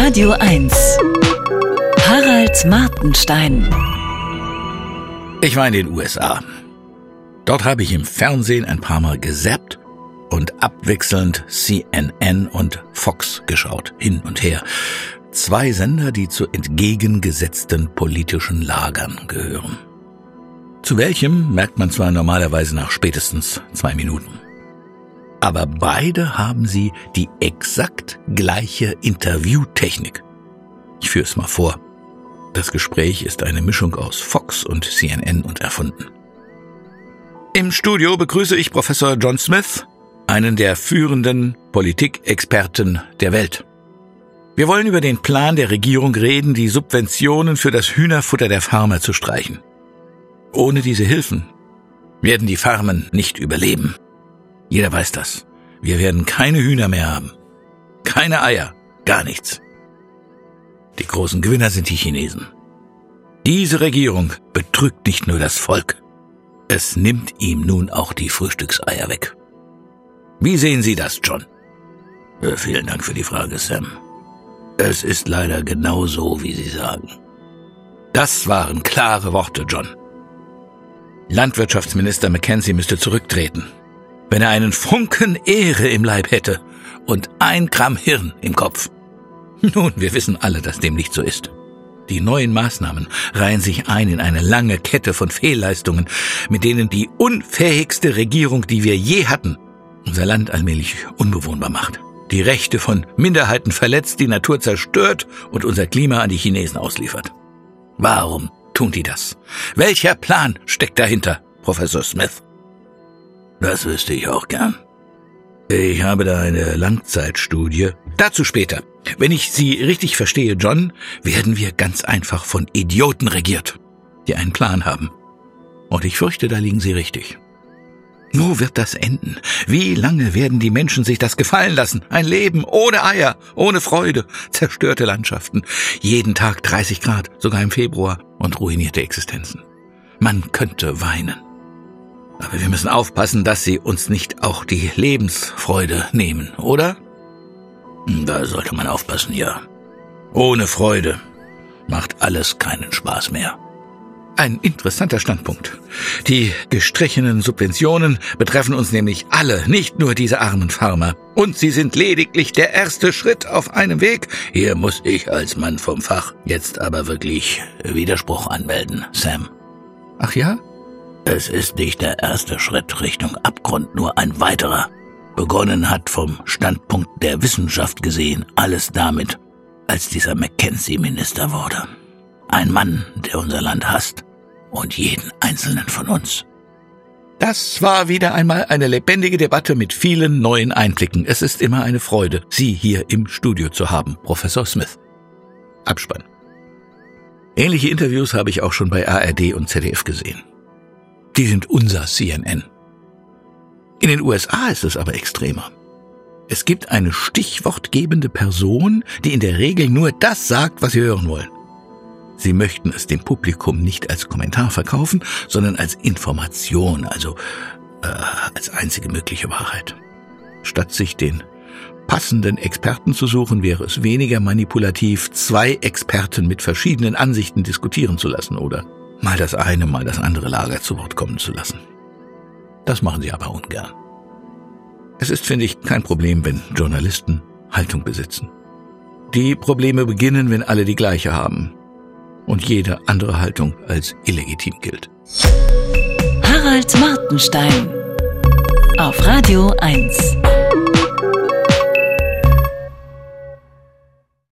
Radio 1. Harald Martenstein. Ich war in den USA. Dort habe ich im Fernsehen ein paar Mal gesappt und abwechselnd CNN und Fox geschaut, hin und her. Zwei Sender, die zu entgegengesetzten politischen Lagern gehören. Zu welchem merkt man zwar normalerweise nach spätestens zwei Minuten. Aber beide haben sie die exakt gleiche Interviewtechnik. Ich führe es mal vor. Das Gespräch ist eine Mischung aus Fox und CNN und erfunden. Im Studio begrüße ich Professor John Smith, einen der führenden Politikexperten der Welt. Wir wollen über den Plan der Regierung reden, die Subventionen für das Hühnerfutter der Farmer zu streichen. Ohne diese Hilfen werden die Farmen nicht überleben. Jeder weiß das. Wir werden keine Hühner mehr haben. Keine Eier. Gar nichts. Die großen Gewinner sind die Chinesen. Diese Regierung betrügt nicht nur das Volk. Es nimmt ihm nun auch die Frühstückseier weg. Wie sehen Sie das, John? Äh, vielen Dank für die Frage, Sam. Es ist leider genau so, wie Sie sagen. Das waren klare Worte, John. Landwirtschaftsminister Mackenzie müsste zurücktreten wenn er einen Funken Ehre im Leib hätte und ein Gramm Hirn im Kopf. Nun, wir wissen alle, dass dem nicht so ist. Die neuen Maßnahmen reihen sich ein in eine lange Kette von Fehlleistungen, mit denen die unfähigste Regierung, die wir je hatten, unser Land allmählich unbewohnbar macht. Die Rechte von Minderheiten verletzt, die Natur zerstört und unser Klima an die Chinesen ausliefert. Warum tun die das? Welcher Plan steckt dahinter, Professor Smith? Das wüsste ich auch gern. Ich habe da eine Langzeitstudie. Dazu später. Wenn ich Sie richtig verstehe, John, werden wir ganz einfach von Idioten regiert, die einen Plan haben. Und ich fürchte, da liegen Sie richtig. Wo wird das enden? Wie lange werden die Menschen sich das gefallen lassen? Ein Leben ohne Eier, ohne Freude, zerstörte Landschaften, jeden Tag 30 Grad, sogar im Februar und ruinierte Existenzen. Man könnte weinen. Aber wir müssen aufpassen, dass sie uns nicht auch die Lebensfreude nehmen, oder? Hm, da sollte man aufpassen, ja. Ohne Freude macht alles keinen Spaß mehr. Ein interessanter Standpunkt. Die gestrichenen Subventionen betreffen uns nämlich alle, nicht nur diese armen Farmer. Und sie sind lediglich der erste Schritt auf einem Weg. Hier muss ich als Mann vom Fach jetzt aber wirklich Widerspruch anmelden, Sam. Ach ja? Es ist nicht der erste Schritt Richtung Abgrund, nur ein weiterer. Begonnen hat vom Standpunkt der Wissenschaft gesehen alles damit, als dieser Mackenzie Minister wurde. Ein Mann, der unser Land hasst und jeden einzelnen von uns. Das war wieder einmal eine lebendige Debatte mit vielen neuen Einblicken. Es ist immer eine Freude, Sie hier im Studio zu haben, Professor Smith. Abspann. Ähnliche Interviews habe ich auch schon bei ARD und ZDF gesehen. Die sind unser CNN. In den USA ist es aber extremer. Es gibt eine stichwortgebende Person, die in der Regel nur das sagt, was Sie hören wollen. Sie möchten es dem Publikum nicht als Kommentar verkaufen, sondern als Information, also äh, als einzige mögliche Wahrheit. Statt sich den passenden Experten zu suchen, wäre es weniger manipulativ, zwei Experten mit verschiedenen Ansichten diskutieren zu lassen, oder? Mal das eine, mal das andere Lager zu Wort kommen zu lassen. Das machen sie aber ungern. Es ist, finde ich, kein Problem, wenn Journalisten Haltung besitzen. Die Probleme beginnen, wenn alle die gleiche haben und jede andere Haltung als illegitim gilt. Harald Martenstein auf Radio 1.